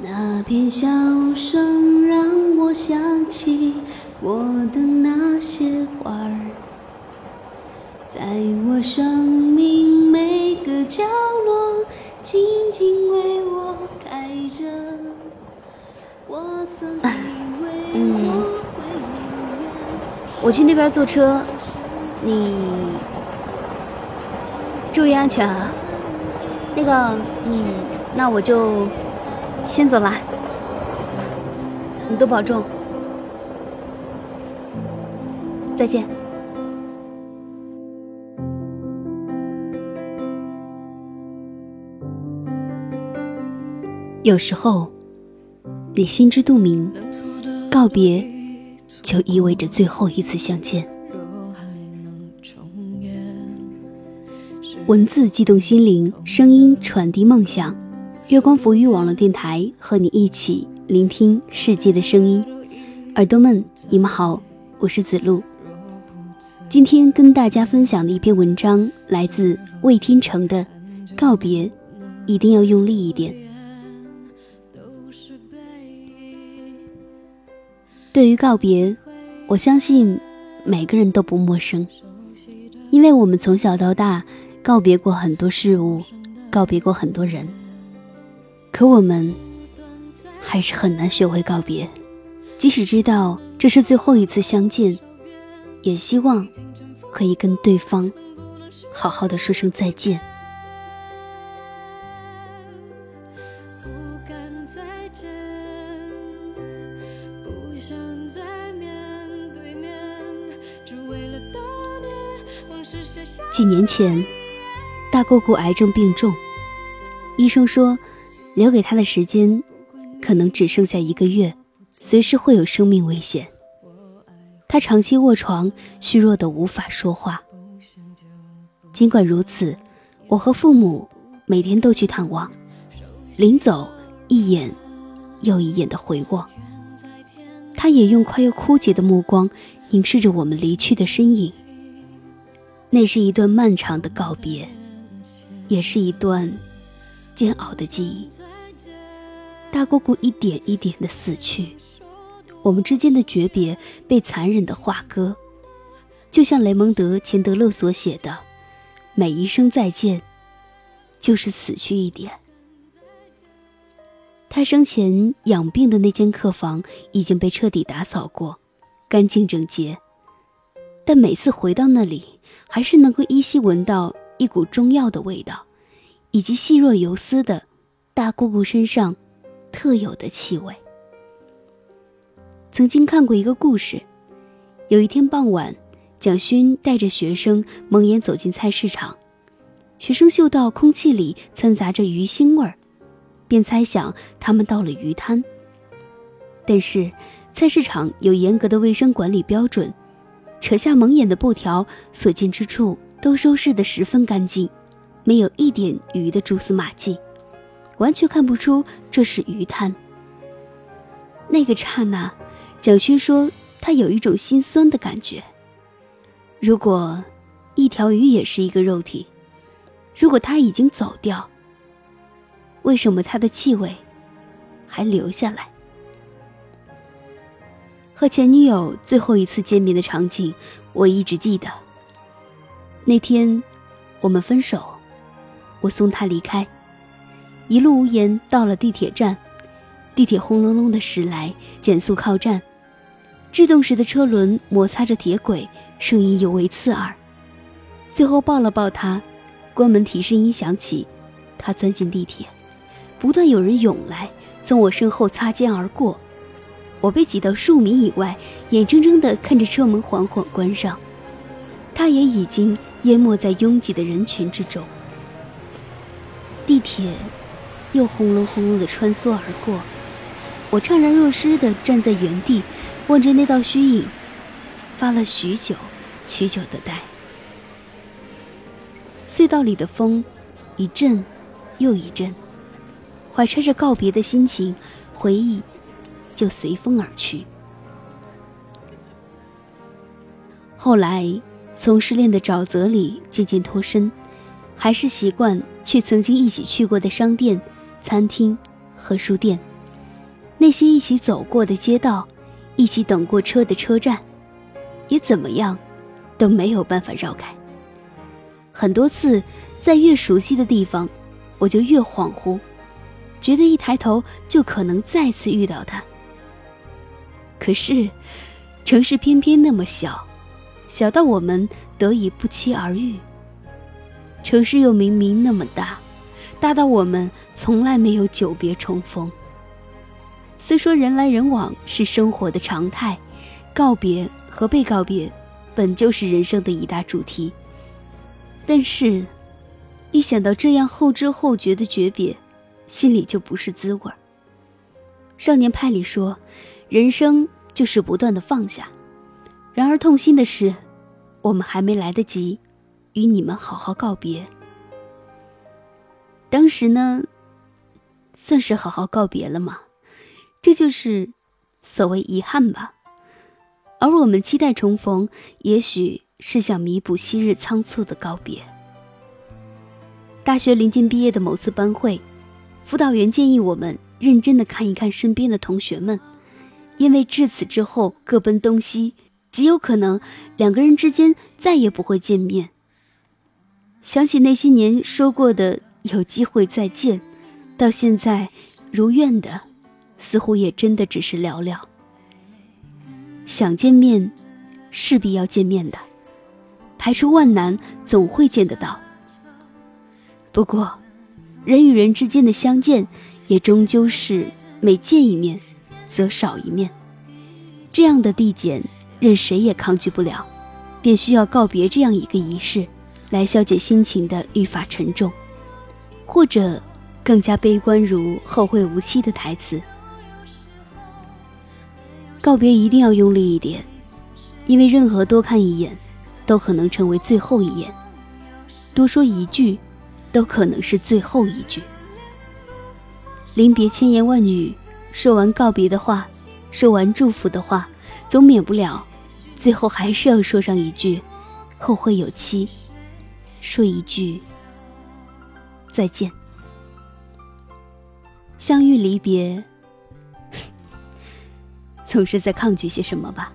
那片笑声让我想起我的那些花儿，在我生命每个角落静静为我开着。我曾以为我会永远我去那边坐车，你注意安全啊。那个，嗯，那我就先走了，你多保重，再见。有时候，你心知肚明，告别就意味着最后一次相见。文字激动心灵，声音传递梦想。月光浮语网络电台和你一起聆听世界的声音。耳朵们，你们好，我是子路。今天跟大家分享的一篇文章来自魏天成的《告别》，一定要用力一点。对于告别，我相信每个人都不陌生，因为我们从小到大告别过很多事物，告别过很多人，可我们还是很难学会告别。即使知道这是最后一次相见，也希望可以跟对方好好的说声再见。几年前，大姑姑癌症病重，医生说，留给他的时间可能只剩下一个月，随时会有生命危险。他长期卧床，虚弱的无法说话。尽管如此，我和父母每天都去探望，临走一眼又一眼的回望。他也用快要枯竭的目光凝视着我们离去的身影。那是一段漫长的告别，也是一段煎熬的记忆。大姑姑一点一点的死去，我们之间的诀别被残忍的划割，就像雷蒙德·钱德勒所写的：“每一声再见，就是死去一点。”他生前养病的那间客房已经被彻底打扫过，干净整洁。但每次回到那里，还是能够依稀闻到一股中药的味道，以及细若游丝的大姑姑身上特有的气味。曾经看过一个故事，有一天傍晚，蒋勋带着学生蒙眼走进菜市场，学生嗅到空气里掺杂着鱼腥味儿，便猜想他们到了鱼摊。但是菜市场有严格的卫生管理标准。扯下蒙眼的布条，所见之处都收拾得十分干净，没有一点鱼的蛛丝马迹，完全看不出这是鱼滩。那个刹那，蒋勋说他有一种心酸的感觉。如果一条鱼也是一个肉体，如果它已经走掉，为什么它的气味还留下来？和前女友最后一次见面的场景，我一直记得。那天，我们分手，我送他离开，一路无言到了地铁站，地铁轰隆隆的驶来，减速靠站，制动时的车轮摩擦着铁轨，声音尤为刺耳。最后抱了抱他，关门提示音响起，他钻进地铁，不断有人涌来，从我身后擦肩而过。我被挤到数米以外，眼睁睁地看着车门缓缓关上，他也已经淹没在拥挤的人群之中。地铁又轰隆轰隆的穿梭而过，我怅然若失的站在原地，望着那道虚影，发了许久、许久的呆。隧道里的风一阵又一阵，怀揣着告别的心情，回忆。就随风而去。后来，从失恋的沼泽里渐渐脱身，还是习惯去曾经一起去过的商店、餐厅和书店，那些一起走过的街道，一起等过车的车站，也怎么样，都没有办法绕开。很多次，在越熟悉的地方，我就越恍惚，觉得一抬头就可能再次遇到他。可是，城市偏偏那么小，小到我们得以不期而遇；城市又明明那么大，大到我们从来没有久别重逢。虽说人来人往是生活的常态，告别和被告别，本就是人生的一大主题。但是，一想到这样后知后觉的诀别，心里就不是滋味儿。少年派里说，人生就是不断的放下。然而痛心的是，我们还没来得及与你们好好告别。当时呢，算是好好告别了吗？这就是所谓遗憾吧。而我们期待重逢，也许。是想弥补昔日仓促的告别。大学临近毕业的某次班会，辅导员建议我们认真的看一看身边的同学们，因为至此之后各奔东西，极有可能两个人之间再也不会见面。想起那些年说过的有机会再见，到现在如愿的，似乎也真的只是寥寥。想见面，势必要见面的。排除万难，总会见得到。不过，人与人之间的相见，也终究是每见一面，则少一面。这样的递减，任谁也抗拒不了，便需要告别这样一个仪式，来消解心情的愈发沉重，或者更加悲观如“后会无期”的台词。告别一定要用力一点，因为任何多看一眼。都可能成为最后一眼，多说一句，都可能是最后一句。临别千言万语，说完告别的话，说完祝福的话，总免不了，最后还是要说上一句“后会有期”，说一句再见。相遇离别，总是在抗拒些什么吧。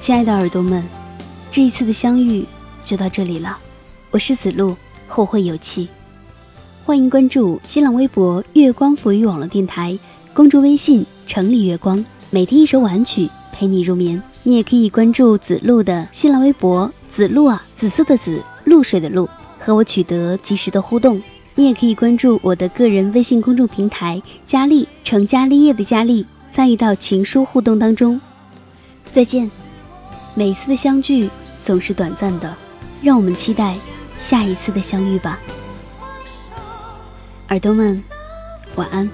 亲爱的耳朵们，这一次的相遇就到这里了。我是子路，后会有期。欢迎关注新浪微博“月光浮语网络电台”，公众微信“城里月光”，每天一首晚曲陪你入眠。你也可以关注子路的新浪微博“子路啊，紫色的紫，露水的露”，和我取得及时的互动。你也可以关注我的个人微信公众平台“佳丽成家立业的佳丽”，参与到情书互动当中。再见。每次的相聚总是短暂的，让我们期待下一次的相遇吧，耳朵们，晚安。